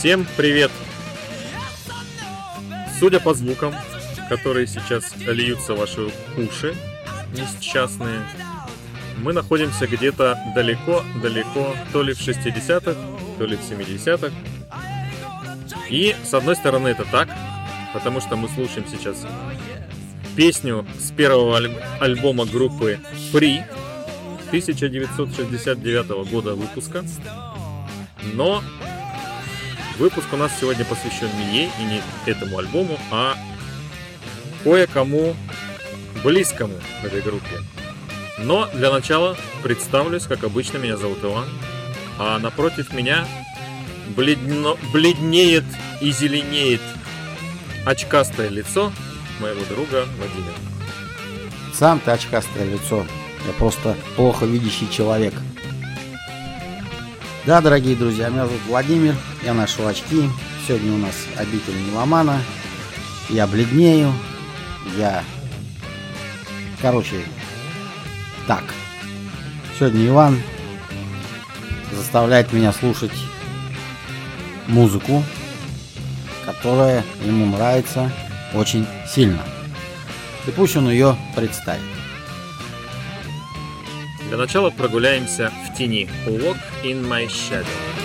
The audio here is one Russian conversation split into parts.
Всем привет! Судя по звукам, которые сейчас льются в ваши уши, несчастные, мы находимся где-то далеко-далеко, то ли в 60-х, то ли в 70-х. И с одной стороны это так, потому что мы слушаем сейчас песню с первого аль- альбома группы Free 1969 года выпуска. Но выпуск у нас сегодня посвящен не ей и не этому альбому, а кое-кому близкому к этой группе. Но для начала представлюсь, как обычно, меня зовут Иван, а напротив меня бледно, бледнеет и зеленеет очкастое лицо моего друга Владимира. Сам ты очкастое лицо. Я просто плохо видящий человек. Да, дорогие друзья, меня зовут Владимир, я ношу очки. Сегодня у нас обитель меломана. Я бледнею. Я... Короче, так. Сегодня Иван заставляет меня слушать музыку, которая ему нравится очень сильно. И пусть он ее представит. Для начала прогуляемся в тени. Walk in my shadow.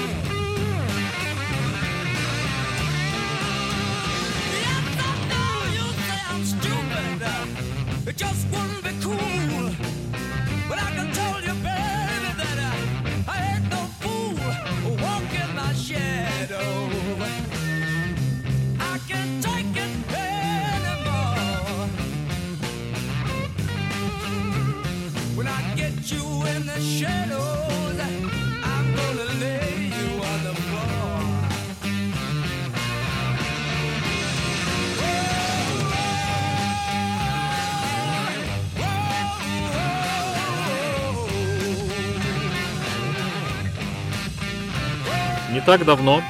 Так давно,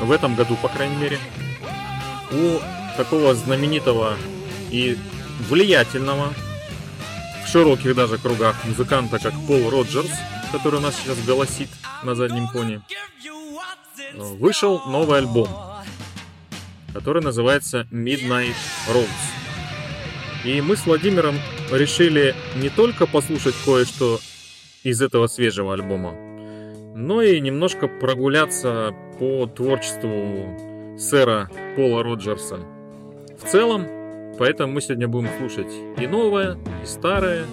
в этом году, по крайней мере, у такого знаменитого и влиятельного в широких даже кругах музыканта, как Пол Роджерс, который у нас сейчас голосит на заднем фоне, вышел новый альбом, который называется Midnight Rose. И мы с Владимиром решили не только послушать кое-что из этого свежего альбома, но и немножко прогуляться по творчеству сэра Пола Роджерса. В целом, поэтому мы сегодня будем слушать и новое, и старое,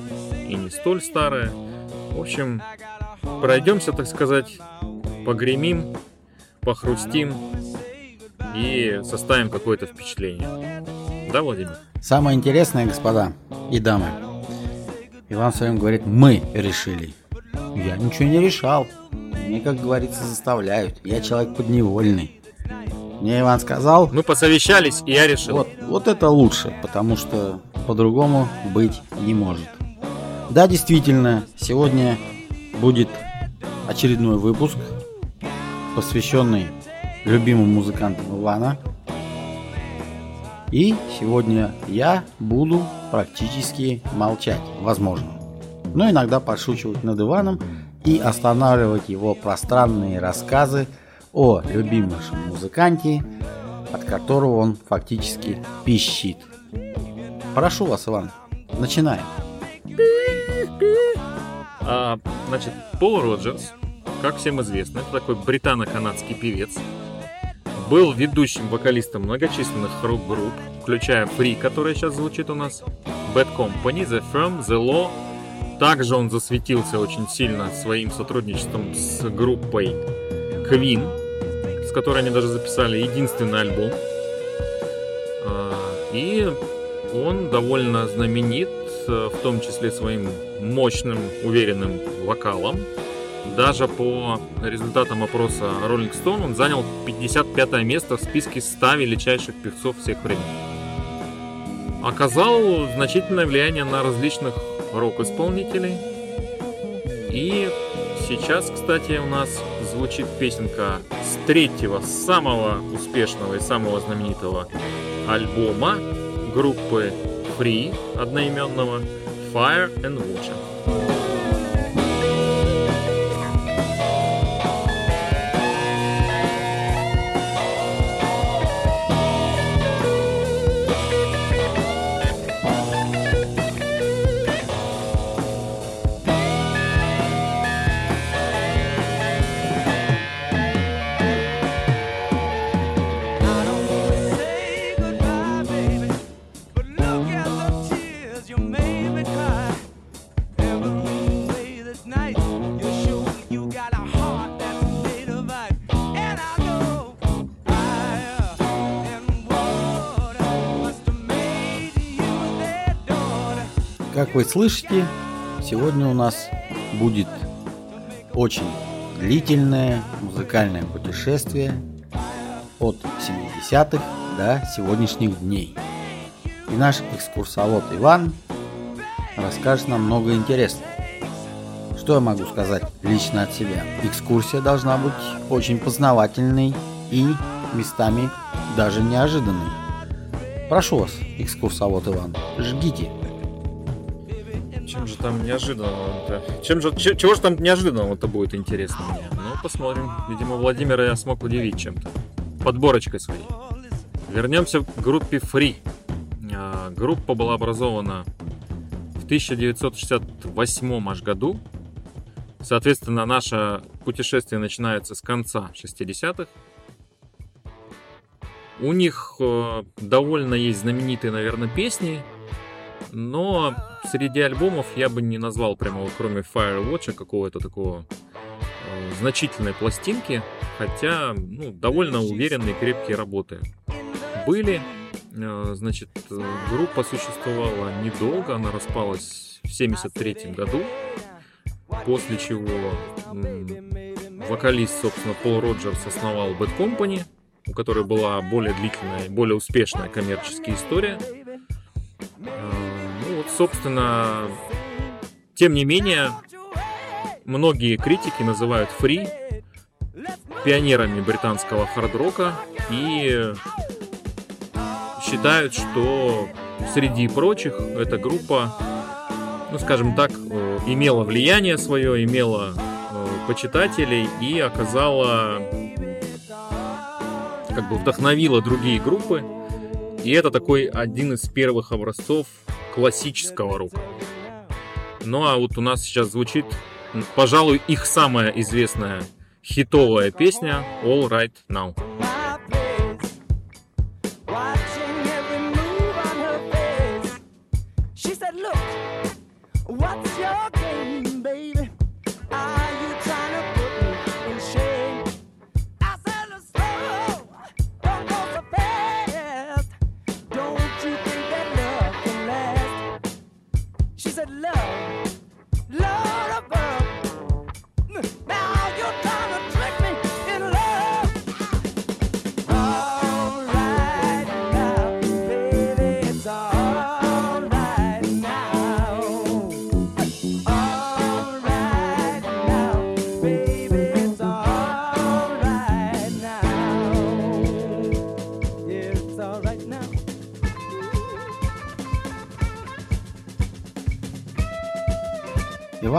и не столь старое. В общем, пройдемся, так сказать, погремим, похрустим и составим какое-то впечатление. Да, Владимир? Самое интересное, господа и дамы, Иван своим говорит, мы решили. Я ничего не решал. Мне, как говорится, заставляют. Я человек подневольный. Мне Иван сказал, Мы посовещались, и я решил. вот, вот это лучше, потому что по-другому быть не может. Да, действительно, сегодня будет очередной выпуск, посвященный любимым музыкантам Ивана. И сегодня я буду практически молчать, возможно. Но иногда подшучивать над Иваном и останавливать его пространные рассказы о любимом музыканте, от которого он фактически пищит. Прошу вас, Иван, начинаем. А, значит, Пол Роджерс, как всем известно, это такой британо-канадский певец. Был ведущим вокалистом многочисленных рок-групп, включая Free, которая сейчас звучит у нас, Bad Company, The Firm, The Law. Также он засветился очень сильно своим сотрудничеством с группой Queen, с которой они даже записали единственный альбом. А, И он довольно знаменит, э, в том числе своим мощным, уверенным вокалом. Даже по результатам опроса Rolling Stone он занял 55 место в списке 100 величайших певцов всех времен. Оказал значительное влияние на различных рок-исполнителей. И сейчас, кстати, у нас звучит песенка с третьего, самого успешного и самого знаменитого альбома группы Free одноименного Fire and Water. Слышите, сегодня у нас будет очень длительное музыкальное путешествие от 70-х до сегодняшних дней. И наш экскурсовод Иван расскажет нам много интересного. Что я могу сказать лично от себя? Экскурсия должна быть очень познавательной и местами даже неожиданной. Прошу вас, экскурсовод Иван, жгите. Же там неожиданного-то? Чем же, че- чего же там неожиданного-то будет интересно мне? Ну, посмотрим. Видимо, Владимира я смог удивить чем-то. Подборочкой своей. Вернемся к группе Free. А, Группа была образована в 1968 аж году. Соответственно, наше путешествие начинается с конца 60-х. У них э, довольно есть знаменитые, наверное, песни, но среди альбомов я бы не назвал прямо, вот, кроме Firewatch, какого-то такого э, значительной пластинки, хотя ну, довольно уверенные, крепкие работы были. Э, значит, э, группа существовала недолго, она распалась в 73 году, после чего м, вокалист, собственно, Пол Роджерс основал Bad Company, у которой была более длительная, более успешная коммерческая история. Э, собственно, тем не менее, многие критики называют Free пионерами британского хард-рока и считают, что среди прочих эта группа, ну скажем так, э, имела влияние свое, имела э, почитателей и оказала, как бы вдохновила другие группы. И это такой один из первых образцов классического рока. Ну а вот у нас сейчас звучит, пожалуй, их самая известная хитовая песня All Right Now.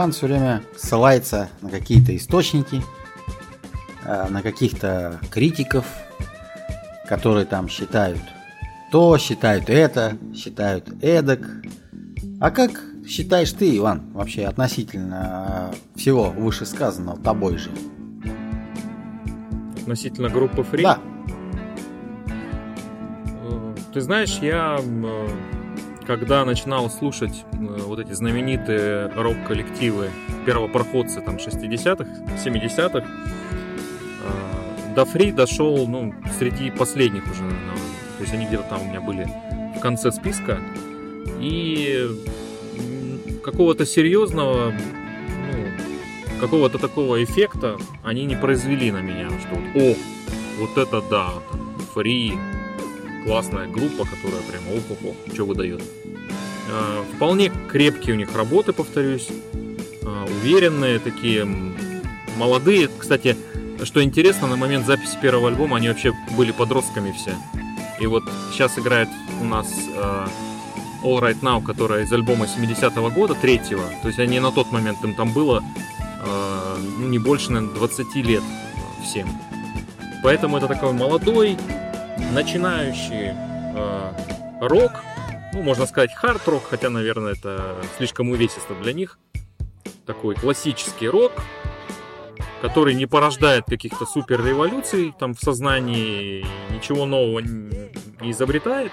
Иван все время ссылается на какие-то источники, э, на каких-то критиков, которые там считают то, считают это, считают эдак. А как считаешь ты, Иван, вообще относительно э, всего вышесказанного тобой же? Относительно группы Free. Да, Э, Ты знаешь, я когда начинал слушать э, вот эти знаменитые рок-коллективы, первопроходцы там 60-х, 70-х, э, до Фри дошел, ну, среди последних уже, наверное. то есть они где-то там у меня были в конце списка, и какого-то серьезного, ну, какого-то такого эффекта они не произвели на меня, что вот, о, вот это да, Фри, классная группа, которая прям ох-ох-ох, что выдает. Э, Вполне крепкие у них работы, повторюсь. Э, Уверенные такие, молодые. Кстати, что интересно, на момент записи первого альбома они вообще были подростками все. И вот сейчас играет у нас э, All Right Now, которая из альбома 70-го года, третьего. То есть они на тот момент им там было ну, не больше, наверное, 20 лет всем. Поэтому это такой молодой, начинающий э, рок, ну, можно сказать, хард-рок, хотя, наверное, это слишком увесисто для них. Такой классический рок, который не порождает каких-то супер революций там в сознании, ничего нового не изобретает,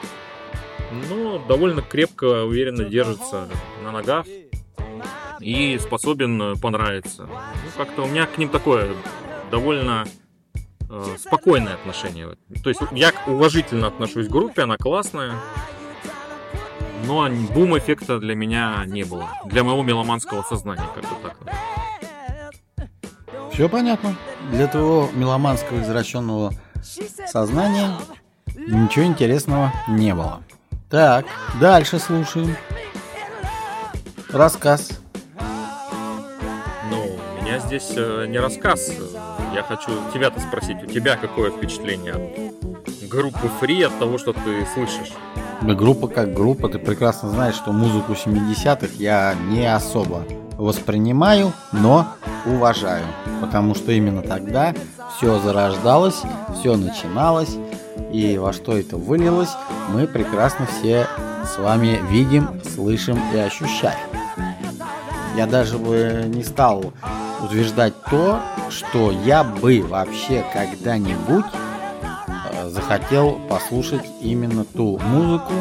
но довольно крепко, уверенно держится на ногах и способен э, понравиться. Ну, как-то у меня к ним такое довольно э, спокойное отношение. То есть я уважительно отношусь к группе, она классная. Но бум-эффекта для меня не было. Для моего меломанского сознания, как-то так. Все понятно. Для твоего меломанского извращенного сознания ничего интересного не было. Так, дальше слушаем. Рассказ. Ну, у меня здесь э, не рассказ. Я хочу тебя-то спросить, у тебя какое впечатление от группы Free, от того, что ты слышишь? Да группа как группа, ты прекрасно знаешь, что музыку 70-х я не особо воспринимаю, но уважаю. Потому что именно тогда все зарождалось, все начиналось, и во что это вылилось, мы прекрасно все с вами видим, слышим и ощущаем. Я даже бы не стал утверждать то, что я бы вообще когда-нибудь э, захотел послушать именно ту музыку,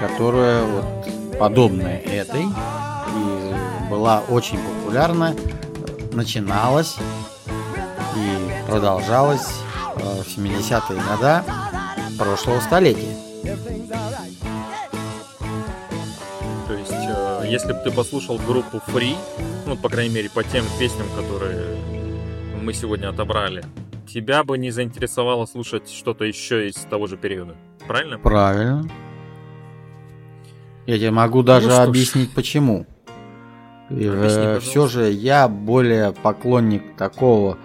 которая вот подобная этой и была очень популярна, начиналась и продолжалась э, в 70-е годы прошлого столетия. Если бы ты послушал группу Free, ну, по крайней мере, по тем песням, которые мы сегодня отобрали, тебя бы не заинтересовало слушать что-то еще из того же периода. Правильно? Правильно. Я тебе могу даже Ну что ж. объяснить почему. Объясни, пожалуйста. все же я более поклонник такого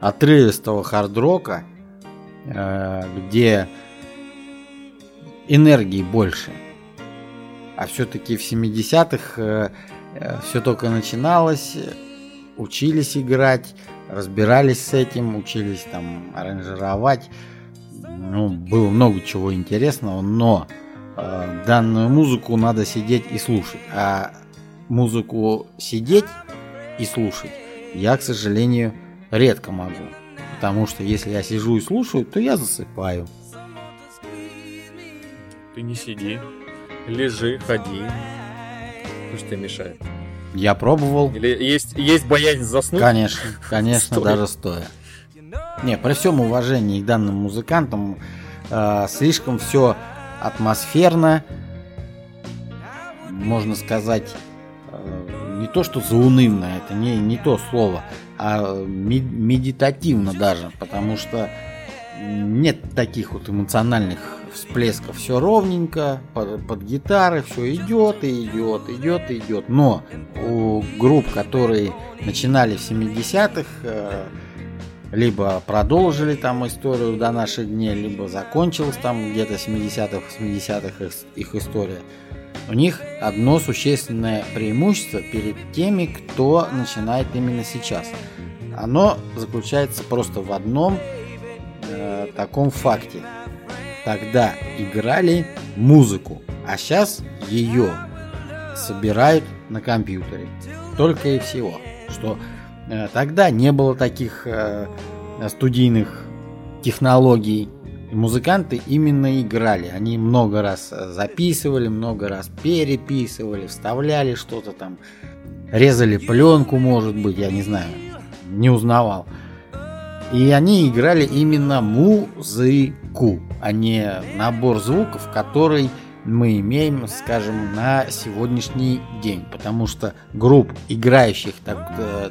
отрывистого хард-рока, э, где энергии больше. А все-таки в 70-х все только начиналось, э, учились играть, разбирались с этим, учились там аранжировать. Ну, было много чего интересного, но э, данную музыку надо сидеть и слушать. А музыку сидеть и слушать я, к сожалению, редко могу. Потому что если я сижу и слушаю, то я засыпаю. Ты не сиди, лежи, ходи. Что ж тебе мешает? Я пробовал. Или есть, есть боязнь заснуть? Конечно, конечно, Стоя. даже стоя. Не, при всем уважении к данным музыкантам, э, слишком все атмосферно, можно сказать, э, не то что заунывно, это не, не то слово, а ме- медитативно даже, потому что нет таких вот эмоциональных всплесков, все ровненько, под, под гитары, все идет и идет, идет и идет. Но у групп, которые начинали в 70-х, э, либо продолжили там историю до наших дней, либо закончилась там где-то 70-х, 80-х их, их история. У них одно существенное преимущество перед теми, кто начинает именно сейчас. Оно заключается просто в одном э, таком факте. Тогда играли музыку, а сейчас ее собирают на компьютере. Только и всего. Что э, тогда не было таких э, студийных технологий. Музыканты именно играли. Они много раз э, записывали, много раз переписывали, вставляли что-то там, резали пленку, может быть, я не знаю, не узнавал. И они играли именно музыку, а не набор звуков, который мы имеем, скажем, на сегодняшний день. Потому что групп, играющих так, э,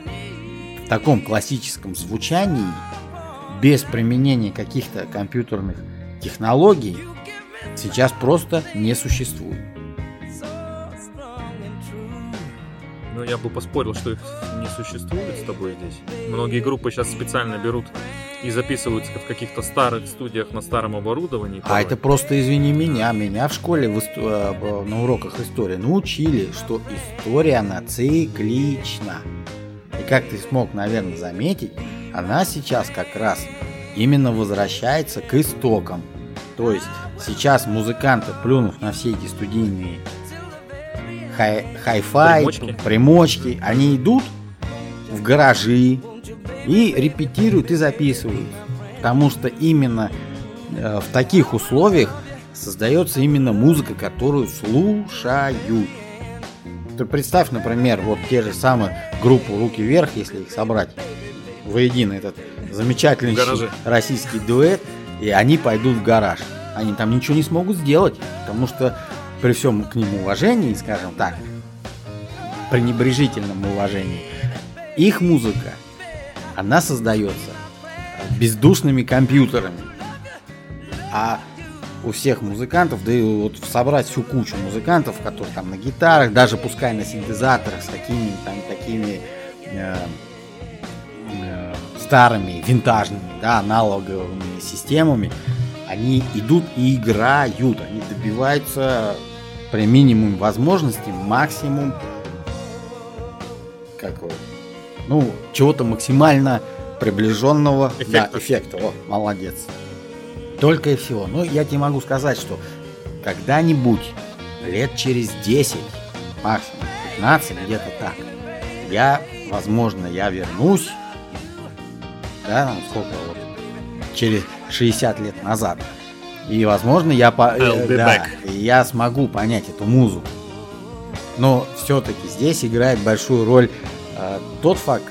в таком классическом звучании, без применения каких-то компьютерных технологий, сейчас просто не существует. Ну, я бы поспорил, что их не существует с тобой здесь. Многие группы сейчас специально берут и записываются в каких-то старых студиях на старом оборудовании. А порой. это просто, извини меня, меня в школе в ист- э, на уроках истории научили, что история, она циклична. И как ты смог, наверное, заметить, она сейчас как раз именно возвращается к истокам. То есть сейчас музыканты, плюнув на все эти студийные хай- хай-фай, Примочки. примочки, они идут в гаражи и репетируют и записывают. Потому что именно э, в таких условиях создается именно музыка, которую слушают. Ты представь, например, вот те же самые группы «Руки вверх», если их собрать воедино, этот замечательный российский дуэт, и они пойдут в гараж. Они там ничего не смогут сделать, потому что при всем к ним уважении, скажем так, пренебрежительном уважении, их музыка, она создается бездушными компьютерами. А у всех музыкантов, да и вот собрать всю кучу музыкантов, которые там на гитарах, даже пускай на синтезаторах с такими там такими э, э, старыми, винтажными, да, аналоговыми системами, они идут и играют, они добиваются при минимум возможностей максимум как его, ну, чего-то максимально приближенного Эффекта. Да, эффекта. О, молодец. Только и всего. Ну, я тебе могу сказать, что когда-нибудь, лет через 10, максимум 15, где-то так, я, возможно, я вернусь, да, там сколько вот, через 60 лет назад, и, возможно, я, по, э, да, я смогу понять эту музыку. Но все-таки здесь играет большую роль э, тот факт,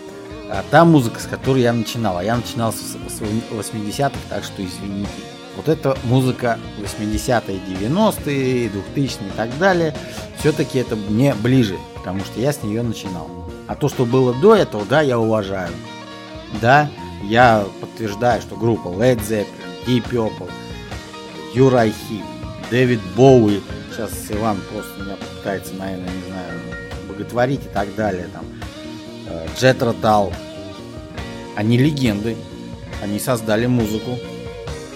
а, та музыка, с которой я начинал. А я начинал с, с 80-х, так что извините. Вот эта музыка 80-е, 90-е, 2000-е и так далее, все-таки это мне ближе, потому что я с нее начинал. А то, что было до этого, да, я уважаю. Да, я подтверждаю, что группа Led Zeppelin, Deep Purple, Юрайхи, Дэвид Боуи, сейчас Иван просто меня пытается, наверное, не знаю, боготворить и так далее, там, э, Джет Ротал, они легенды, они создали музыку,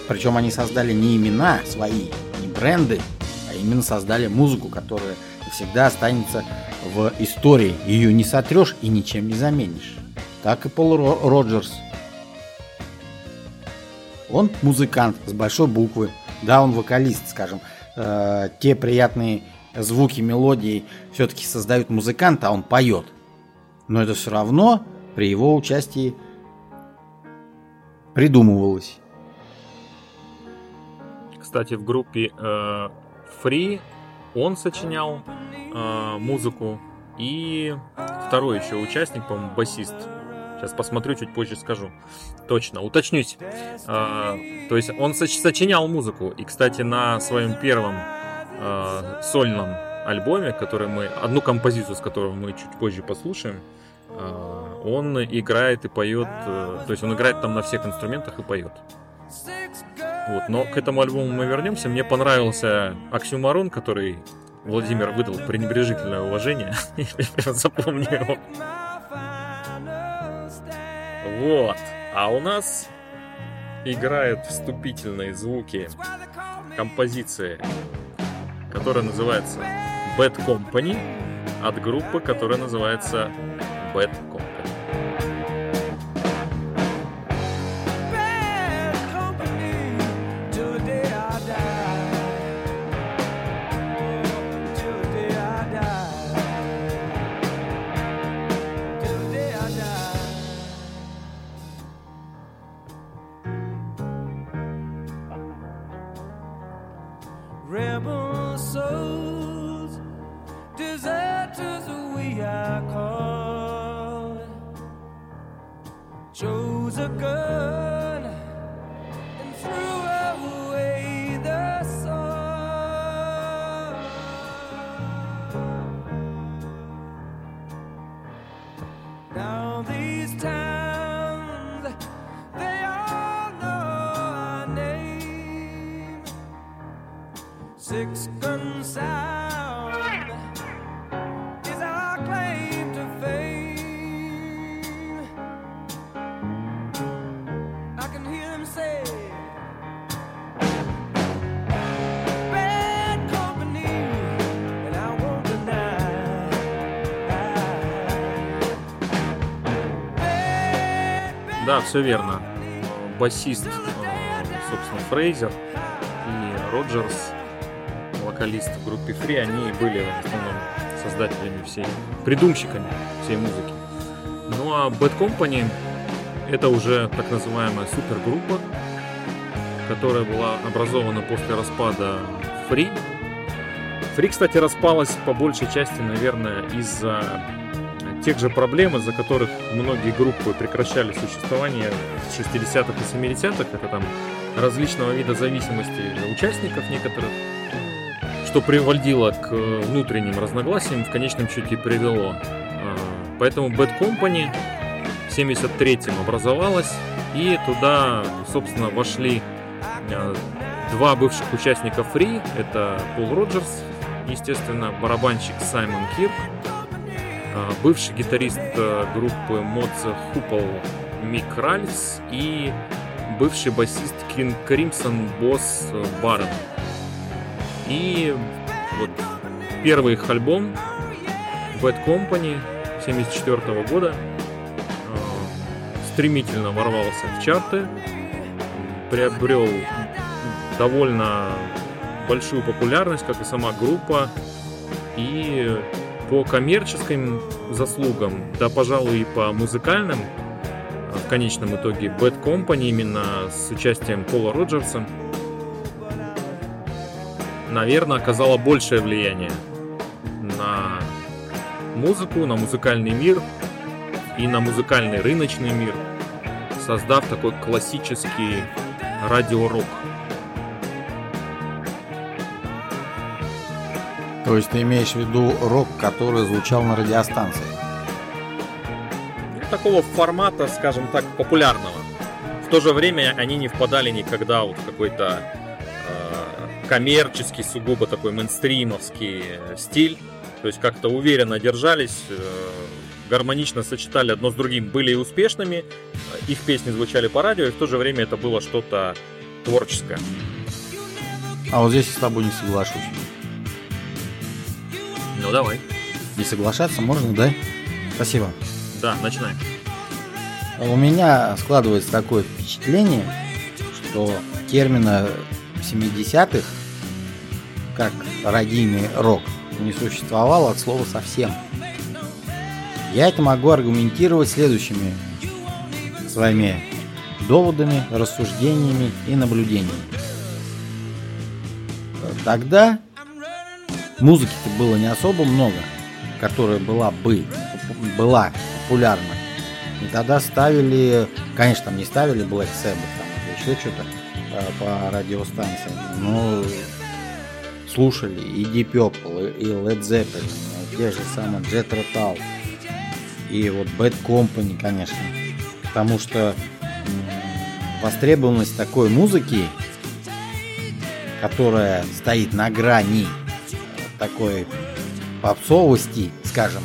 причем они создали не имена свои, не бренды, а именно создали музыку, которая всегда останется в истории. Ее не сотрешь и ничем не заменишь. Так и Пол Ро- Роджерс. Он музыкант с большой буквы. Да, он вокалист, скажем. Э, те приятные звуки, мелодии все-таки создают музыкант, а он поет. Но это все равно при его участии придумывалось. Кстати, в группе э, Free он сочинял э, музыку. И второй еще участник, по-моему, басист. Сейчас посмотрю, чуть позже скажу. Точно, уточнюсь. Э, то есть он соч- сочинял музыку. И, кстати, на своем первом э, сольном альбоме, который мы, одну композицию, с которой мы чуть позже послушаем, э, он играет и поет, э, то есть он играет там на всех инструментах и поет. Вот, но к этому альбому мы вернемся. Мне понравился Оксюмарон, который Владимир выдал пренебрежительное уважение. Я запомню его. Вот. А у нас играют вступительные звуки композиции, которая называется Bad Company от группы, которая называется Bad Company. Да, все верно. Басист, э, собственно, Фрейзер и Роджерс, вокалист в группе Free, они были в основном создателями всей, придумщиками всей музыки. Ну а Bad Company это уже так называемая супергруппа, которая была образована после распада Free. Free, кстати, распалась по большей части, наверное, из-за тех же проблем, из-за которых многие группы прекращали существование в 60-х и 70-х. Это там различного вида зависимости участников некоторых, что приводило к э, внутренним разногласиям, в конечном счете привело. А, Поэтому Bad Company в 73-м образовалась, и туда, собственно, вошли э, два бывших участника Free. Это Пол Роджерс, естественно, барабанщик Саймон Кирк, бывший гитарист э, группы Модзе Хупл Мик Ральс и бывший басист King Crimson босс Барон. И вот первый их альбом Bad Company 74 года. Э, стремительно ворвался в чарты, приобрел довольно большую популярность, как и сама группа, и по коммерческим заслугам, да, пожалуй, и по музыкальным, э, в конечном итоге, Bad Company именно с участием Пола Роджерса, наверное, оказала большее влияние на музыку, на музыкальный мир и на музыкальный рыночный мир, создав такой классический радиорок. То есть ты имеешь в виду рок, который звучал на радиостанции? Такого формата, скажем так, популярного. В то же время они не впадали никогда вот в какой-то э, коммерческий, сугубо такой мейнстримовский стиль. То есть как-то уверенно держались, э, гармонично сочетали одно с другим, были и успешными, э, их песни звучали по радио, и в то же время это было что-то творческое. А вот здесь я с тобой не соглашусь. Ну давай. Не соглашаться можно, да? Спасибо. Да, начинаем. У меня складывается такое впечатление, что термина 70-х, как радийный рок, не существовало от слова совсем. Я это могу аргументировать следующими своими доводами, рассуждениями и наблюдениями. Тогда музыки-то было не особо много, которая была бы была популярна. И тогда ставили, конечно, там не ставили Black Sabbath там, еще что-то э, по радиостанциям, но слушали и Deep Purple, и Led Zeppelin, и те же самые Jet Rotal, и вот Bad Company, конечно. Потому что востребованность такой музыки, которая стоит на грани такой попсовости, скажем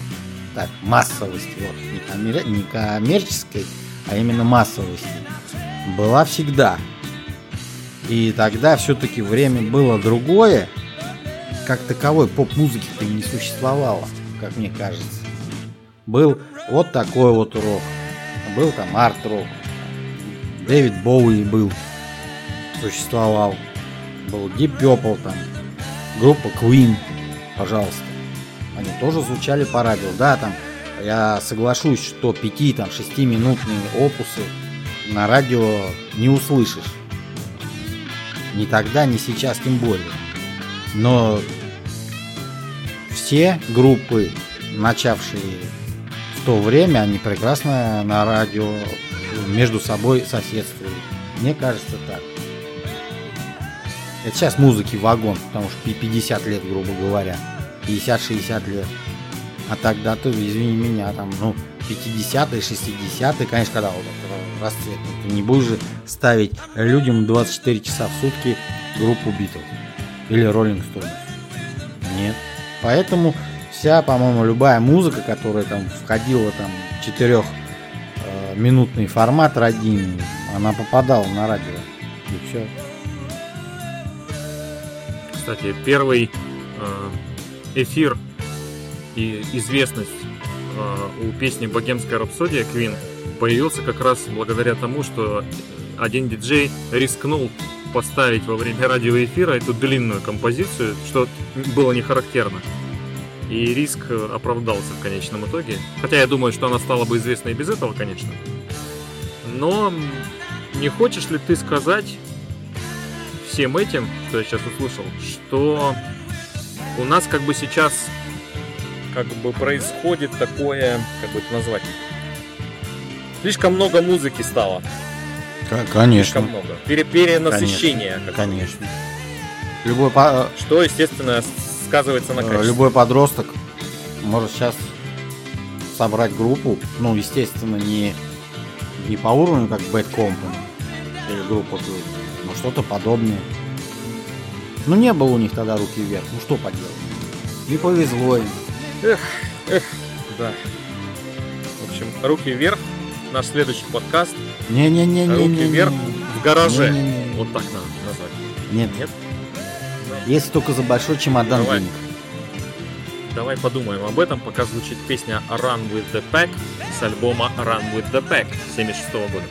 так, массовости, вот, не, коммер- не коммерческой, а именно массовости, была всегда. И тогда все-таки время было другое, как таковой поп-музыки-то не существовало, как мне кажется. Был вот такой вот рок, был там арт-рок, Дэвид Боуи был, существовал, был Deep Purple там, группа Queen, пожалуйста. Они тоже звучали по радио. Да, там я соглашусь, что 5 там 6 минутные опусы на радио не услышишь. Ни тогда, ни сейчас, тем более. Но все группы, начавшие в то время, они прекрасно на радио между собой соседствовали. Мне кажется так. Это сейчас музыки вагон, потому что 50 лет, грубо говоря. 50-60 лет. А тогда-то, извини меня, там, ну, 50-е, 60-е, конечно, когда вот расцвет. ну, Ты не будешь же ставить людям 24 часа в сутки группу Битлз или Роллинг Стоунс. Нет. Поэтому вся, по-моему, любая музыка, которая там входила там в четырех э, минутный формат радийный, она попадала на радио. И все. Кстати, первый э, эфир и известность э, у песни «Богемская рапсодия» Queen появился как раз благодаря тому, что один диджей рискнул поставить во время радиоэфира эту длинную композицию, что было не характерно. И риск э, оправдался в конечном итоге. Хотя я думаю, что она стала бы известна и без этого, конечно. Но не хочешь ли ты сказать всем этим, что я сейчас услышал, что у нас как бы сейчас как бы происходит такое, как бы это назвать, слишком много музыки стало, Конечно. слишком много, Пере- перенасыщение. какое-то. Конечно. Любой, по- что, естественно, сказывается на э, качестве. любой подросток может сейчас собрать группу, ну, естественно, не, не по уровню, как Bad Company или группа но что-то подобное. Ну, не было у них тогда руки вверх, ну что поделать. Не повезло им. Да. В общем, руки вверх. Наш следующий подкаст. Не-не-не-не. Руки вверх в гараже. Не-не-не. Вот так надо назвать. Нет, Нет? если только за большой чемодан Давай. денег. Давай подумаем об этом, пока звучит песня Run with the Pack с альбома Run with the Pack 76 года.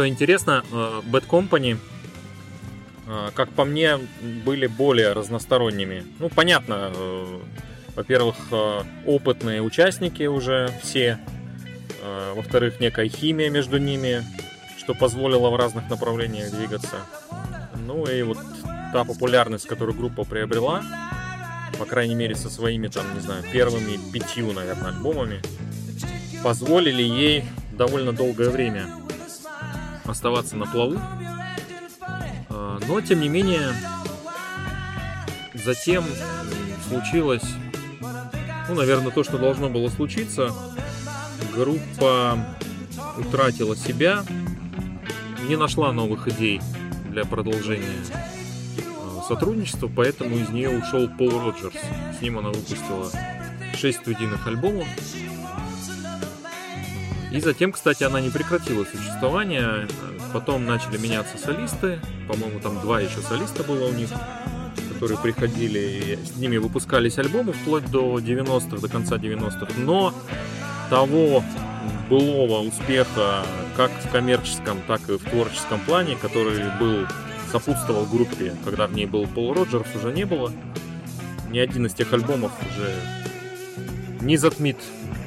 Что интересно, э, Bad Company, э, как по мне, были более разносторонними. Ну, понятно, э, во-первых, опытные участники уже все, во-вторых, некая химия между ними, что позволило в разных направлениях двигаться. Ну и вот та популярность, которую группа приобрела, по крайней мере, со своими, там, не знаю, первыми пятью, наверное, альбомами, позволили ей довольно долгое время оставаться на плаву. А, Но, тем не менее, затем случилось, ну, наверное, то, что должно было случиться. Группа утратила себя, не нашла новых идей для продолжения а, сотрудничества, поэтому из нее ушел Пол Роджерс. С ним она выпустила 6 студийных альбомов. И затем, кстати, она не прекратила существование. Потом начали меняться солисты. По-моему, там два еще солиста было у них, которые приходили. И с ними выпускались альбомы вплоть до 90-х, до конца 90-х. Но того былого успеха как в коммерческом, так и в творческом плане, который был сопутствовал группе, когда в ней был Пол Роджерс, уже не было. Ни один из тех альбомов уже не затмит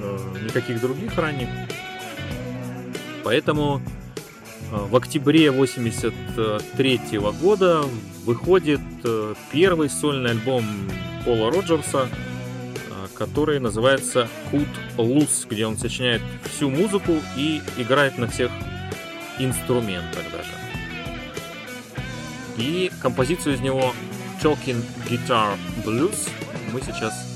э, никаких других ранних. Поэтому э, в октябре 83 года выходит э, первый сольный альбом Пола Роджерса, э, который называется Cut Loose, где он сочиняет всю музыку и играет на всех инструментах даже. И композицию из него Talking Guitar Blues мы сейчас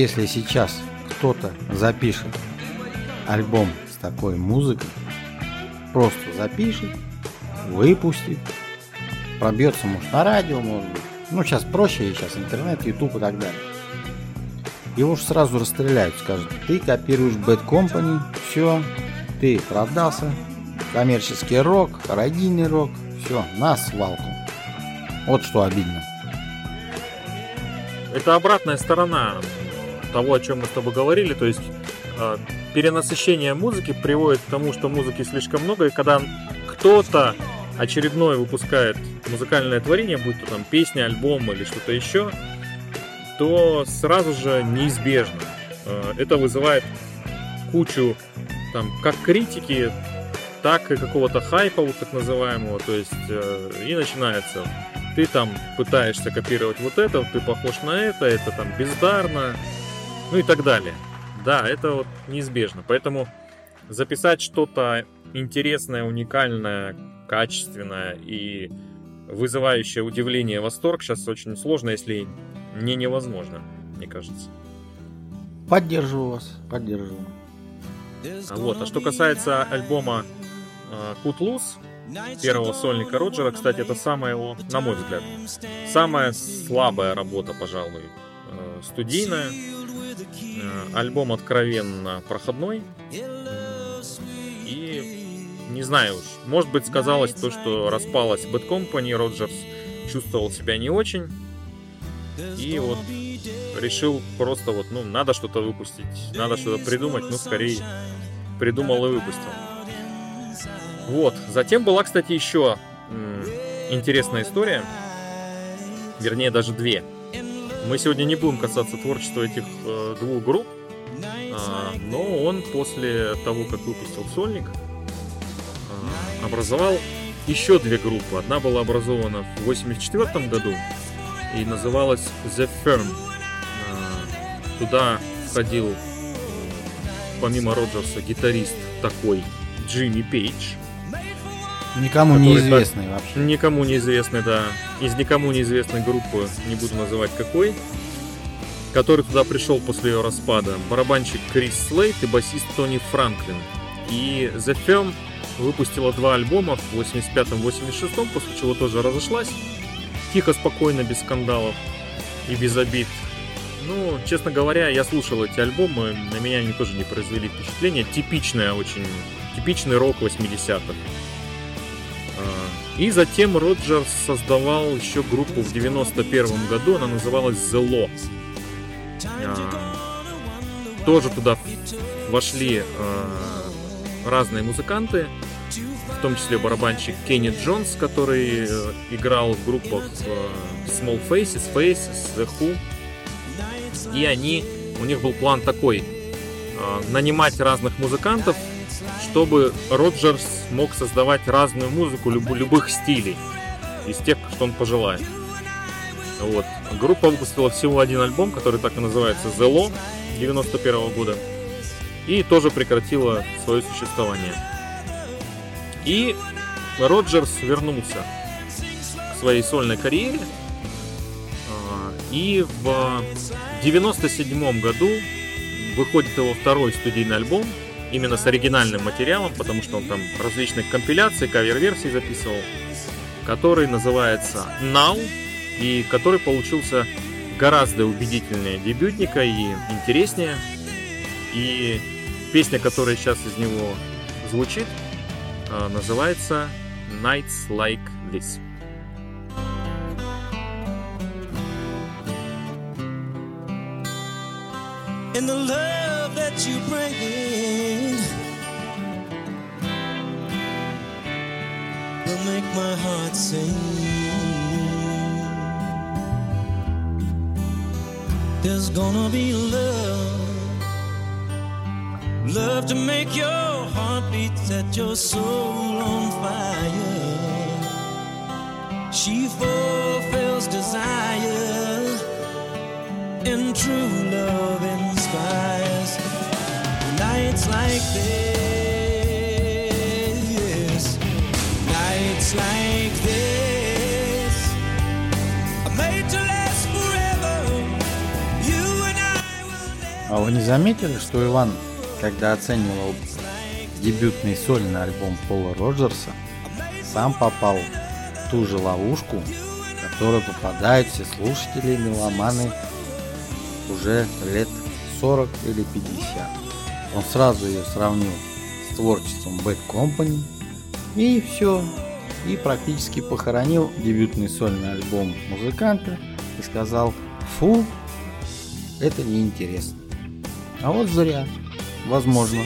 если сейчас кто-то запишет альбом с такой музыкой, просто запишет, выпустит, пробьется, может, на радио, может быть. Ну, сейчас проще, сейчас интернет, YouTube и так далее. Его уж сразу расстреляют, скажут, ты копируешь Bad Company, все, ты продался, коммерческий рок, радийный рок, все, на свалку. Вот что обидно. Это обратная сторона того, о чем мы с тобой говорили. То есть э, перенасыщение музыки приводит к тому, что музыки слишком много, и когда кто-то очередное выпускает музыкальное творение, будь то там песня, альбом или что-то еще, то сразу же неизбежно э, это вызывает кучу там как критики, так и какого-то хайпа вот так называемого, то есть э, и начинается ты там пытаешься копировать вот это, ты похож на это, это там бездарно, ну и так далее. Да, это вот неизбежно. Поэтому записать что-то интересное, уникальное, качественное и вызывающее удивление восторг сейчас очень сложно, если не невозможно, мне кажется. Поддерживаю вас, поддерживаю. А Вот. А что касается альбома э, Cut Loose, первого сольника Роджера, кстати, это самая его, на мой взгляд, самая слабая работа, пожалуй, э, студийная. Э, Альбом откровенно проходной. И не знаю уж, может быть сказалось то, что распалась Bad Company, Роджерс чувствовал себя не очень. И вот решил просто вот, ну, надо что-то выпустить, надо что-то придумать, ну, скорее придумал и выпустил. Вот. Затем была, кстати, еще интересная история. Вернее, даже две. Мы сегодня не будем касаться творчества этих э, двух групп. а, но он после того, как выпустил сольник, а, образовал еще две группы. Одна была образована в 84 году и называлась The Firm. А, Туда входил помимо Роджерса гитарист такой Джимми Пейдж. Никому неизвестный вообще. Никому неизвестный, да. Из никому неизвестной группы, не буду называть какой, который туда пришел после ее распада. Барабанщик Крис Слейт и басист Тони Франклин. И The Firm выпустила два альбома в 85-86, после чего тоже разошлась. Тихо, спокойно, без скандалов и без обид. Ну, честно говоря, я слушал эти альбомы, на меня они тоже не произвели впечатления. Типичная очень, типичный рок 80-х. И затем Роджерс создавал еще группу в 91 году, она называлась The Law. А, Тоже туда вошли а, разные музыканты, в том числе барабанщик Кенни Джонс, который э, играл в группах э, Small Faces, Faces, The Who. И они, у них был план такой, а, нанимать разных музыкантов, чтобы Роджерс мог создавать разную музыку любых стилей, из тех, что он пожелает. Вот. Группа выпустила всего один альбом, который так и называется The Law 91 года. И тоже прекратила свое существование. И Роджерс вернулся к своей сольной карьере. А, И в 97 году выходит его второй студийный альбом, именно с оригинальным материалом, потому что он там различные компиляции, кавер-версии записывал, который называется Now, и который получился гораздо убедительнее дебютника и интереснее. И песня, которая сейчас из него звучит, а, называется Nights Like This. and the love that you bring will my heart sing. There's gonna be love, love to make your heart beat, set your soul on fire. She fulfills desire and true love inspires nights like this Never А вы не заметили, что Иван, когда оценивал дебютный сольный альбом Пола Роджерса, сам попал в ту же ловушку, в которую попадают все слушатели и меломаны уже лет 40 или 50. Он сразу ее сравнил с творчеством Bad Company и все. И практически похоронил дебютный сольный альбом музыканта и сказал, фу, это неинтересно. А вот зря. Возможно.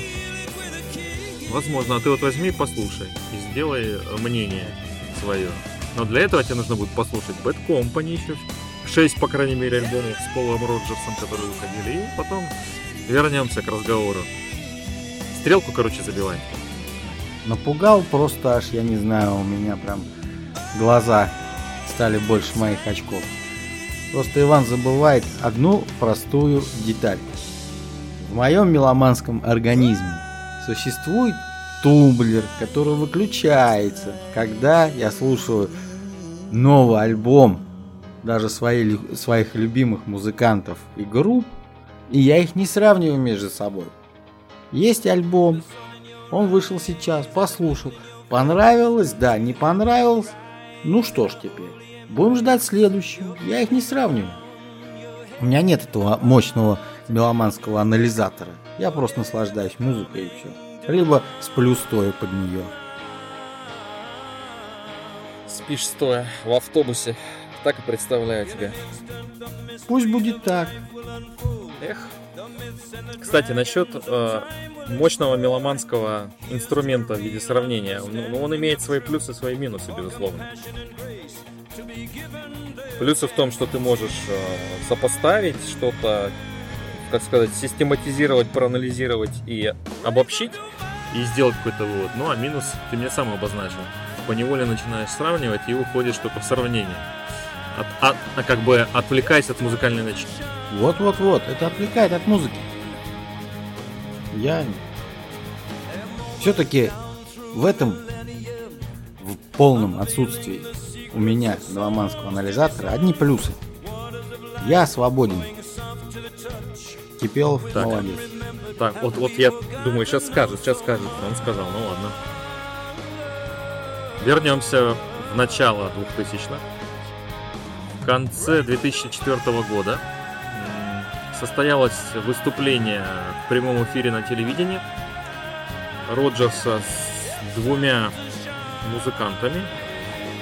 Возможно, а ты вот возьми и послушай и сделай э, мнение. свое. Но для этого тебе нужно будет послушать Bad Company еще. Шесть, по крайней мере, альбомов с Полом Роджерсом, которые выходили. И потом вернемся к разговору. Стрелку, короче, забивай. Напугал просто аж, я не знаю, у меня прям глаза стали больше моих очков. Просто Иван забывает одну простую деталь. В моем меломанском организме существует тумблер, который выключается, когда я слушаю новый альбом даже свои, своих любимых музыкантов и групп, и я их не сравниваю между собой. Есть альбом, он вышел сейчас, послушал. Понравилось? Да, не понравилось? Ну что ж теперь, будем ждать следующего. Я их не сравниваю. У меня нет этого мощного меломанского анализатора. Я просто наслаждаюсь музыкой и все. Либо сплю стоя под нее. Спишь стоя в автобусе. Так и представляю тебя. Пусть будет так. Эх. Кстати, насчет э, мощного меломанского инструмента в виде сравнения. Ну, ну, он имеет свои плюсы и свои минусы, безусловно. Плюсы в том, что ты можешь э, сопоставить что-то, так сказать, систематизировать, проанализировать и обобщить, и сделать какой-то вывод. Ну, а минус ты мне сам обозначил. По неволе начинаешь сравнивать и уходишь только в сравнение. От, от- а как бы отвлекаясь от музыкальной начинки. Вот-вот-вот, это отвлекает от музыки. Я все-таки в этом, в полном отсутствии у меня меломанского анализатора одни плюсы. Я свободен. Кипелов Так. молодец. Так, вот, вот я думаю, сейчас скажет, сейчас скажет. Он сказал, ну ладно. Вернемся в начало 2000-х. В конце 2004 года состоялось выступление в прямом эфире на телевидении Роджерса с двумя музыкантами,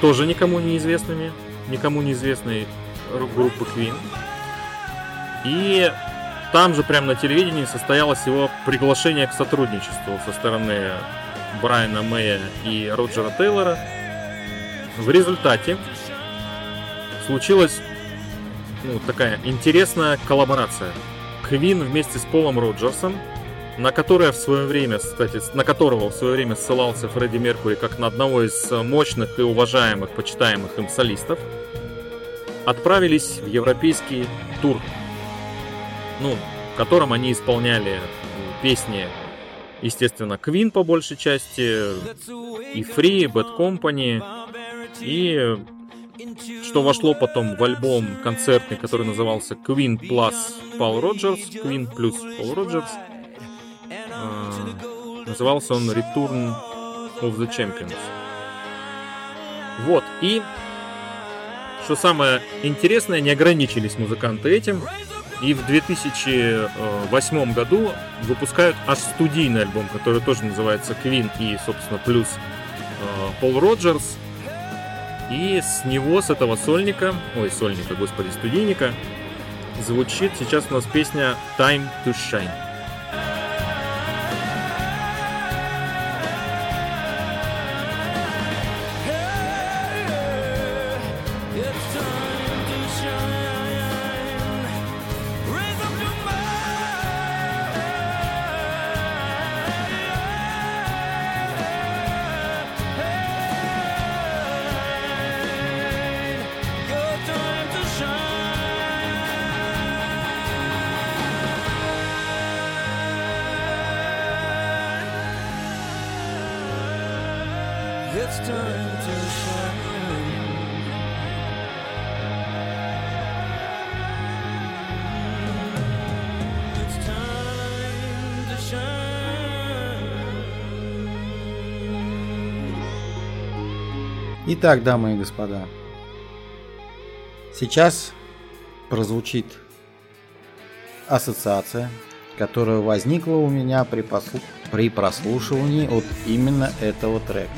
тоже никому неизвестными, никому неизвестной рок-группы Queen. И там же прямо на телевидении состоялось его приглашение к сотрудничеству со стороны Брайана Мэя и Роджера Тейлора. В результате случилась ну, такая интересная коллаборация. Квин вместе с Полом Роджерсом, на которое в свое время, кстати, на которого в свое время ссылался Фредди Меркури как на одного из мощных и уважаемых, почитаемых им солистов, отправились в европейский тур ну, в котором они исполняли ну, песни, естественно, Queen по большей части, и Free, Bad Company, и что вошло потом в альбом концертный, который назывался Queen Plus Paul Роджерс, Queen плюс Paul Роджерс. А, Назывался он Return of the Champions. Вот, и что самое интересное, не ограничились музыканты этим, и в 2008 году выпускают аж студийный альбом, который тоже называется Queen и, собственно, плюс э, Пол Роджерс. И с него, с этого сольника, ой, сольника, господи, студийника, звучит сейчас у нас песня Time to Shine. Итак, дамы и господа, сейчас прозвучит ассоциация, которая возникла у меня при, послу- при прослушивании от именно этого трека.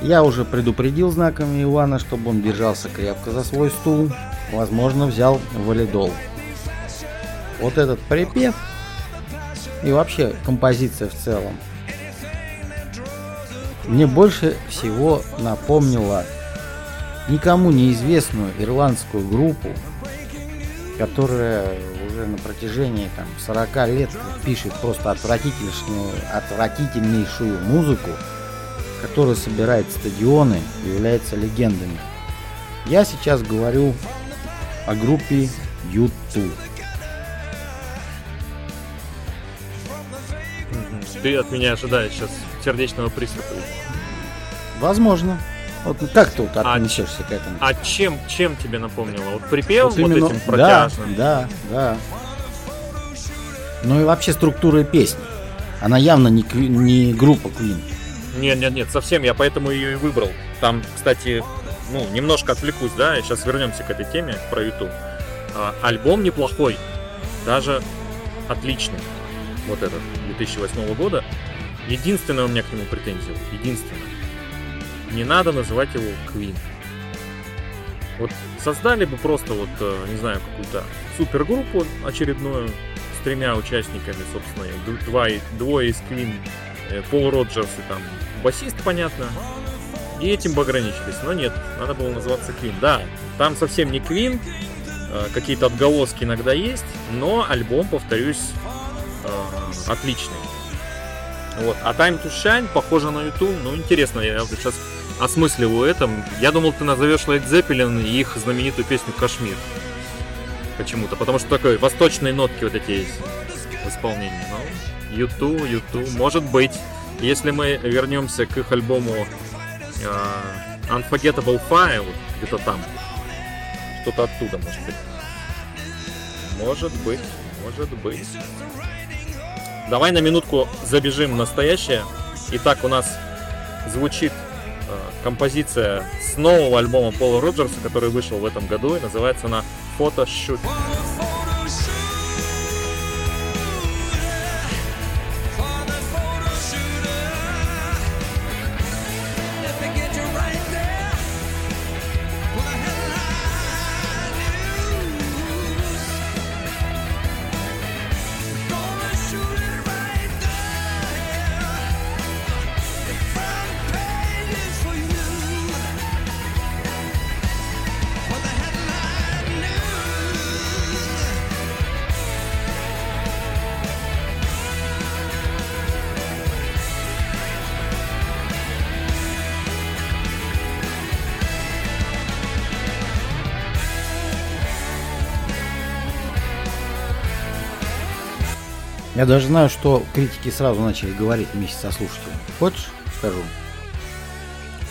Я уже предупредил знаками Ивана, чтобы он держался крепко за свой стул, возможно, взял валидол. Вот этот припев и вообще композиция в целом мне больше всего напомнила никому неизвестную ирландскую группу, которая уже на протяжении там, 40 лет пишет просто отвратительную, отвратительнейшую музыку, которая собирает стадионы и является легендами. Я сейчас говорю о группе YouTube. Ты от меня ожидаешь сейчас сердечного приступа. Возможно. Вот как ты вот А отнесешься к этому? А чем, чем тебе напомнило? Вот припев вот, именно- этим протяжным? Да, да, да. Ну и вообще структура песни. Она явно не, не группа Queen. Нет, нет, нет, совсем, я поэтому ее и выбрал. Там, кстати, ну, немножко отвлекусь, да, и сейчас вернемся к этой теме, про YouTube. А, альбом неплохой, даже отличный. Вот этот, 2008 года. Единственное у меня к нему претензия, единственное. Не надо называть его Queen. Вот создали бы просто вот, э, не знаю, какую-то супергруппу очередную с тремя участниками, собственно, два, двое из Queen, э, Пол Роджерс и там басист, понятно. И этим бы ограничились. Но нет, надо было называться Queen. Да, там совсем не Queen, э, какие-то отголоски иногда есть, но альбом, повторюсь, отличный. Вот. А Time to Shine похоже на YouTube. Ну, интересно, я вот сейчас осмысливаю это. Я думал, ты назовешь Led Zeppelin и их знаменитую песню «Кашмир». Почему-то. Потому что такой восточные нотки вот эти есть в исполнении. Ну, YouTube, YouTube, может быть. Если мы вернемся к их альбому э, Unforgettable Fire, где-то там, что-то оттуда, может быть. Может быть, может быть. Давай на минутку забежим в настоящее. Итак, у нас звучит э, композиция с нового альбома Пола Роджерса, который вышел в этом году, и называется она «Photoshoot». Я даже знаю, что критики сразу начали говорить вместе со слушателем. Хочешь, скажу?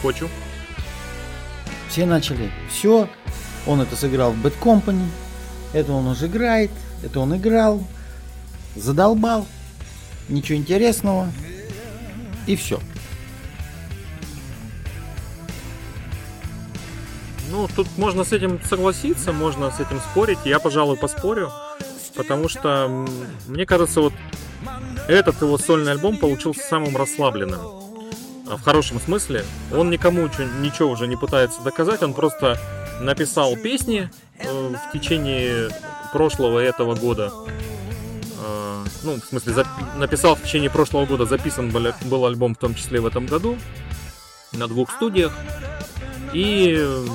Хочу. Все начали. Все, он это сыграл в Bad Company. Это он уже играет. Это он играл. Задолбал. Ничего интересного. И все. Ну, тут можно с этим согласиться, можно с этим спорить. Я, пожалуй, поспорю. Потому что, мне кажется, вот этот его сольный альбом получился самым расслабленным. А В хорошем смысле. Он никому ничего уже не пытается доказать. Он просто написал песни э, в течение прошлого этого года. Э, ну, в смысле, зап- написал в течение прошлого года, записан был, был альбом в том числе в этом году на двух студиях. И э,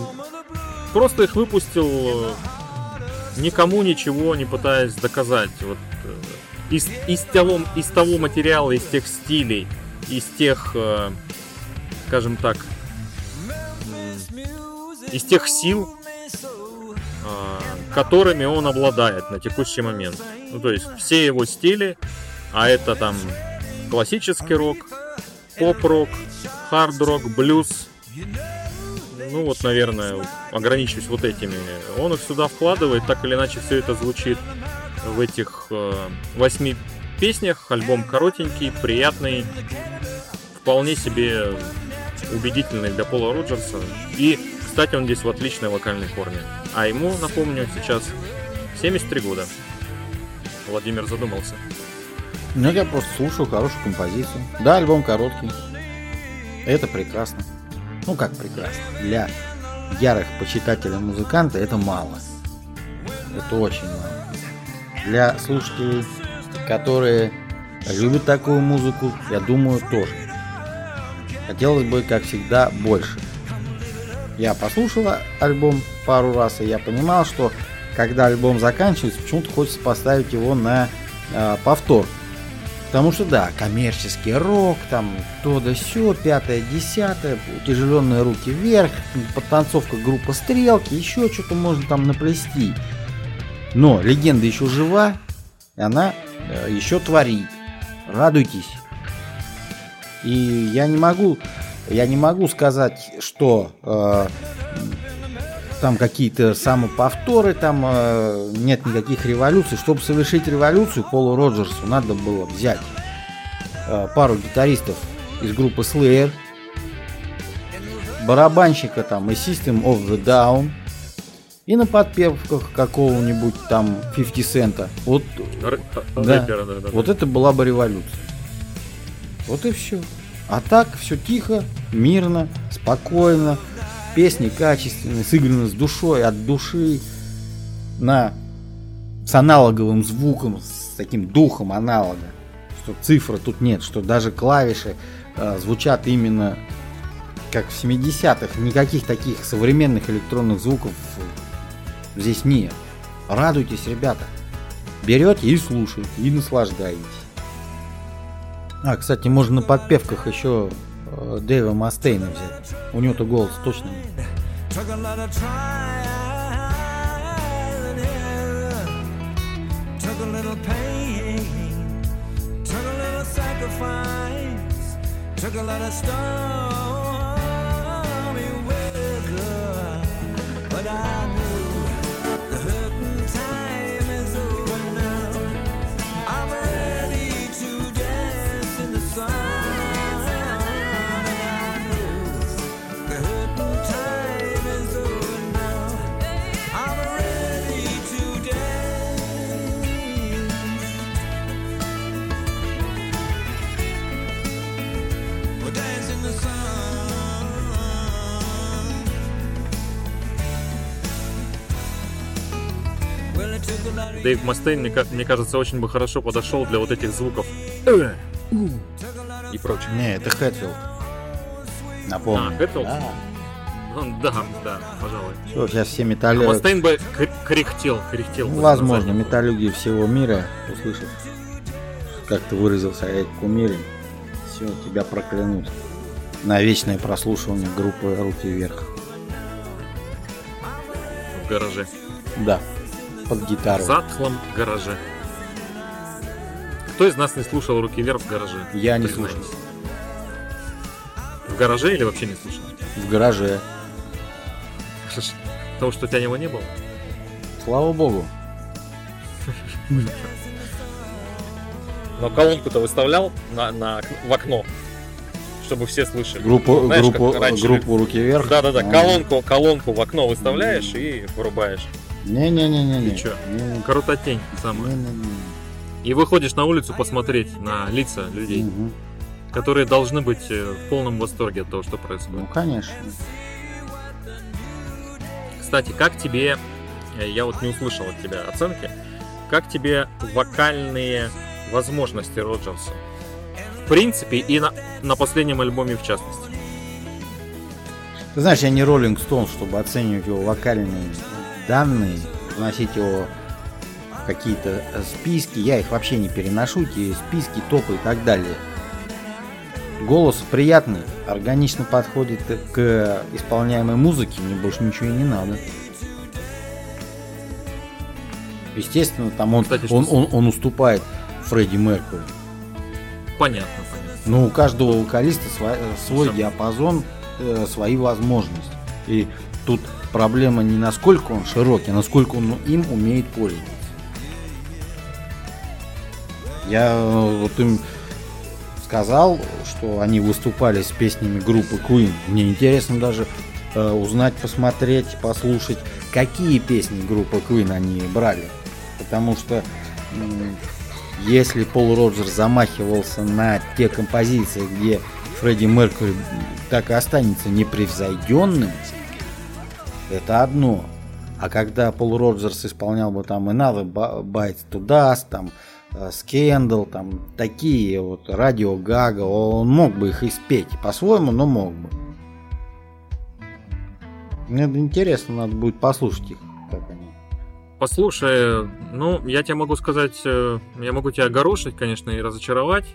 просто их выпустил, э, никому ничего не пытаясь доказать. Вот, э, из, из, того, из того материала, из тех стилей, из тех, э, скажем так, м, из тех сил, э, которыми он обладает на текущий момент. Ну, то есть все его стили, а это там классический рок, поп-рок, хард-рок, блюз, ну вот, наверное, ограничусь вот этими. Он их сюда вкладывает, так или иначе все это звучит в этих э, восьми песнях. Альбом коротенький, приятный, вполне себе убедительный для Пола Роджерса. И, кстати, он здесь в отличной вокальной форме. А ему, напомню, сейчас 73 года. Владимир задумался. Ну, я просто слушаю хорошую композицию. Да, альбом короткий. Это прекрасно. Ну, как прекрасно. Для ярых почитателей музыканта это мало. Это очень мало. Для слушателей, которые любят такую музыку, я думаю, тоже. хотелось бы, как всегда, больше. Я послушал альбом пару раз, и я понимал, что когда альбом заканчивается, почему-то хочется поставить его на э, повтор. Потому что да, коммерческий рок, там то да сё, пятое, десятое, утяжеленные руки вверх, подтанцовка группа стрелки, еще что-то можно там наплести. Но легенда еще жива, и она э, еще творит. Радуйтесь. И я не могу, я не могу сказать, что э, там какие-то самоповторы, там э, нет никаких революций. Чтобы совершить революцию, Полу Роджерсу надо было взять э, пару гитаристов из группы Slayer, барабанщика там и System of the Down, и на подпевках какого-нибудь там 50 цента. Вот, Р- Да. рэпера, да, да, вот да. это была бы революция. Вот и все. А так все тихо, мирно, спокойно. Песни качественные, сыграны с душой, от души, на, с аналоговым звуком, с таким духом аналога. Что цифры тут нет, что даже клавиши э, звучат именно как в 70-х. Никаких таких современных электронных звуков здесь нет. Радуйтесь, ребята. Берете и слушаете, и наслаждаетесь. А, кстати, можно на подпевках еще Дэйва Мастейна взять. У него-то голос точно нет. Took a lot of stormy weather. But I Дэйв Мастейн, мне, мне кажется, очень бы хорошо подошел для вот этих звуков «э», и прочих. Не, это Хэтфилд. Напомню. А, Хэтфилд? Да. Ну, да, да, пожалуй. Все, сейчас все А металлюги. Мастейн бы кр- кряхтел, кряхтел. Ну, возможно, на заднем металлюги всего мира, услышав, как ты выразился этих кумире, все, тебя проклянут. На вечное прослушивание группы «Руки вверх». В гараже. Да, под гитару. В затхлом гараже. Кто из нас не слушал «Руки вверх» в гараже? Я не слушал. В гараже или вообще не слушал? В гараже. Потому что у тебя него не было? Слава богу. Но колонку-то выставлял на, на, в окно, чтобы все слышали. Группу, Знаешь, группу, раньше группу «Руки вверх». Да-да-да, А. колонку, колонку в окно выставляешь и вырубаешь. Не-не-не-не. И чё? Крутотень самая. Не-не-не. И выходишь на улицу посмотреть на лица людей, Мгм. которые должны быть э, в полном восторге от того, что Ну, происходит. конечно. Кстати, как тебе, э, я вот не услышал от тебя оценки, как тебе вокальные возможности Роджерса? В принципе, и на, на последнем альбоме в частности. Ты знаешь, я не Роллинг Стоун, чтобы оценивать его вокальные данные, вносить его в какие-то э, списки. Я их вообще не переношу, эти списки, топы и так далее. Голос приятный, органично подходит к исполняемой музыке, мне больше ничего и не надо. Естественно, там он, Кстати, он, он, он уступает Фредди Меркури. Понятно, понятно. Но у каждого вокалиста свой, свой Сам. диапазон, э, свои возможности. И тут проблема не насколько он широкий, а насколько он им умеет пользоваться. Я э, вот им сказал, что они выступали с песнями группы Queen. Мне интересно даже э, узнать, посмотреть, послушать, какие песни группы Queen они брали. Потому что м, если Пол Роджерс замахивался на те композиции, где Фредди Меркьюри так и останется непревзойденным, это одно. А когда Пол Роджерс исполнял бы там Another Bites to Dust, там э, Скендал, там такие вот Радио Гага, он мог бы их испеть по-своему, но мог бы. Мне это интересно, надо будет послушать их, как они. Послушай, ну, я тебе могу сказать, э, я могу тебя огорошить, конечно, и разочаровать,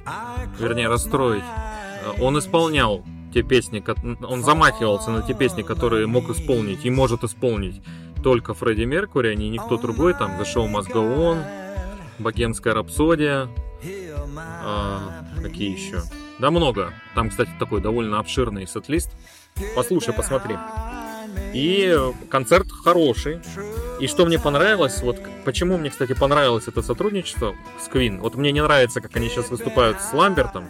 вернее, расстроить. Э, Он исполнял те песни, он замахивался на те песни, которые мог исполнить и может исполнить только Фредди Меркури, а не никто другой, там The Show Must Go On, Богемская рапсодия, а, какие еще? Да много. Там, кстати, такой довольно обширный сет-лист. Послушай, посмотри. И концерт хороший. И что мне понравилось, вот почему мне, кстати, понравилось это сотрудничество с Queen. Вот мне не нравится, как они сейчас выступают с Ламбертом.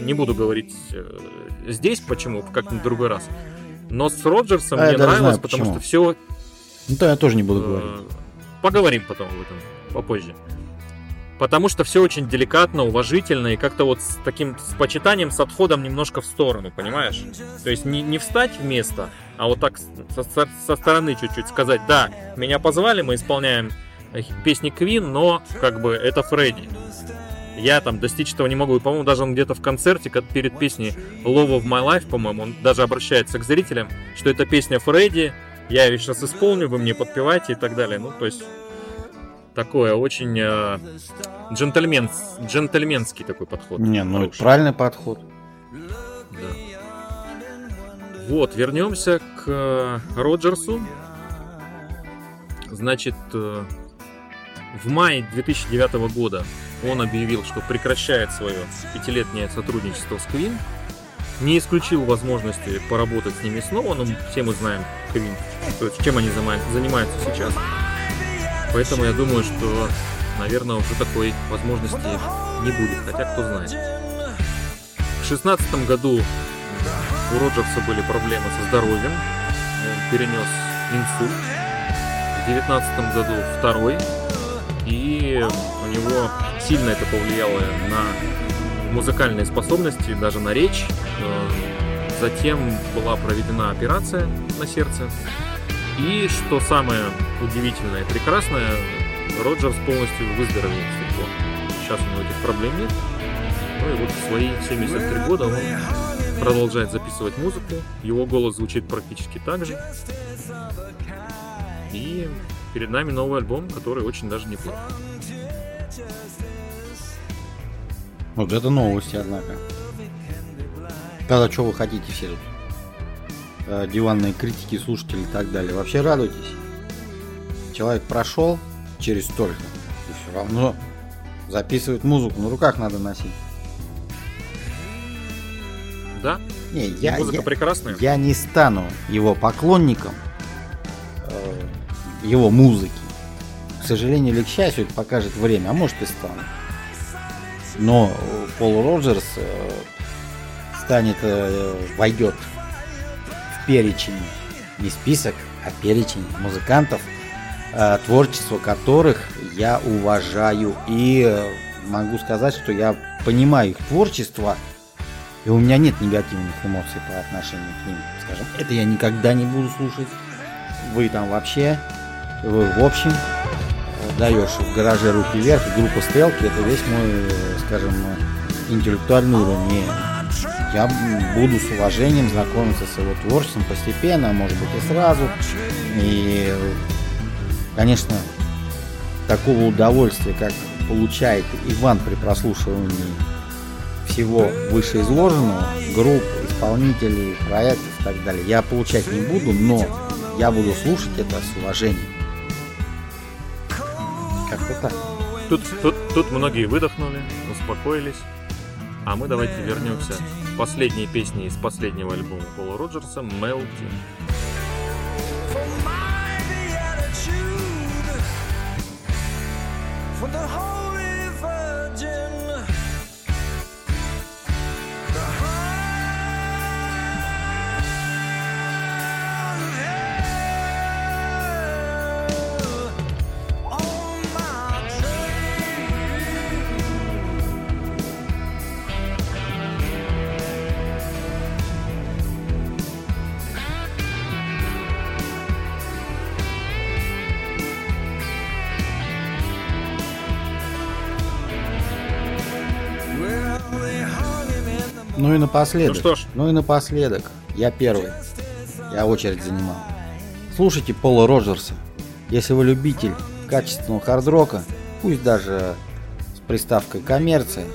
Не буду говорить э, здесь, почему, в как-нибудь другой раз. Но с Роджерсом А мне нравилось, знаю, потому почему. что все Ну, то я тоже не буду говорить. Э, Поговорим потом об этом попозже. Потому что все очень деликатно, уважительно и как-то вот с таким с почитанием, с отходом немножко в сторону, понимаешь? То есть не, не встать в место, а вот так со, со- стороны чуть-чуть сказать, да, меня позвали, мы исполняем э, песни Queen, но как бы это Фредди. Я там достичь этого не могу. И, по-моему, даже он где-то в концерте, перед песней Love of My Life, по-моему, он даже обращается к зрителям, что это песня Фредди, я ее сейчас исполню, вы мне подпевайте и так далее. Ну, то есть такое очень э, джентльмен, джентльменский такой подход. Не, ну Хороший. правильный подход. Да. Вот, вернемся к э, Роджерсу. Значит, э, в мае 2009 года он объявил, что прекращает свое пятилетнее сотрудничество с Queen. Не исключил возможности поработать с ними снова, но все мы знаем Queen, то есть чем они занимаются сейчас. Поэтому я думаю, что, наверное, уже такой возможности не будет, хотя кто знает. В шестнадцатом году у Роджерса были проблемы со здоровьем. Он перенес инсульт. В девятнадцатом году второй. И у него сильно это повлияло на музыкальные способности, даже на речь. Э, Затем была проведена операция на сердце. И что самое удивительное и прекрасное, Роджерс полностью выздоровел. Сейчас у него этих проблем нет. Ну и вот в свои 73 года он продолжает записывать музыку. Его голос звучит практически так же. И перед нами новый альбом, который очень даже неплох. Вот это новости, однако. Когда что вы хотите все тут? Э, Диванные критики, слушатели и так далее. Вообще радуйтесь. Человек прошел через столько. И все равно записывает музыку. На руках надо носить. Да, Не, я, музыка я, прекрасная. я не стану его поклонником, э, его музыки. К сожалению или к счастью, это покажет время, а может и стану. Но Пол Роджерс э, станет, э, войдет в перечень, не список, а перечень музыкантов, э, творчество которых я уважаю. И могу сказать, что я понимаю их творчество, и у меня нет негативных эмоций по отношению к ним. Скажем, это я никогда не буду слушать. Вы там вообще, в общем, даешь в гараже руки вверх, и группа стрелки, это весь мой, скажем, интеллектуальный уровень. Я буду с уважением знакомиться с его творчеством постепенно, может быть и сразу. И, конечно, такого удовольствия, как получает Иван при прослушивании всего вышеизложенного, групп, исполнителей, проектов и так далее, я получать не буду, но я буду слушать это с уважением. Как-то так. Тут, тут, тут многие выдохнули, успокоились. А мы давайте вернемся к последней песне из последнего альбома Пола Роджерса «Melting». И напоследок. Ну что ж. Ну и напоследок. Я первый. Я очередь занимал. Слушайте Пола Роджерса. Если вы любитель качественного хард-рока, пусть даже с приставкой коммерция,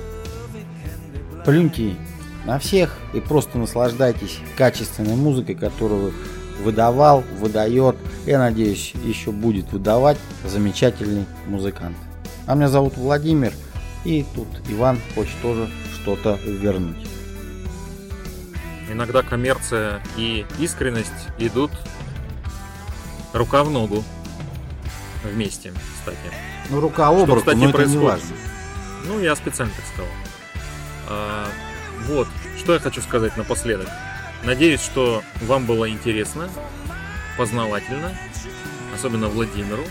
плюньте на всех и просто наслаждайтесь качественной музыкой, которую выдавал, выдает, я надеюсь, еще будет выдавать замечательный музыкант. А меня зовут Владимир, и тут Иван хочет тоже что-то вернуть. Иногда коммерция и искренность идут рука в ногу вместе, кстати. Ну, рука об руку, кстати, но это не происходит? важно. Ну, я специально так сказал. А, вот, что я хочу сказать напоследок. Надеюсь, что вам было интересно, познавательно, особенно Владимиру,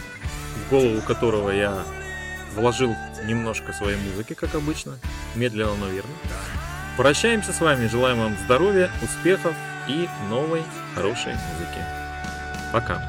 в голову которого я вложил немножко своей музыки, как обычно, медленно, но верно. Прощаемся с вами, желаем вам здоровья, успехов и новой хорошей музыки. Пока.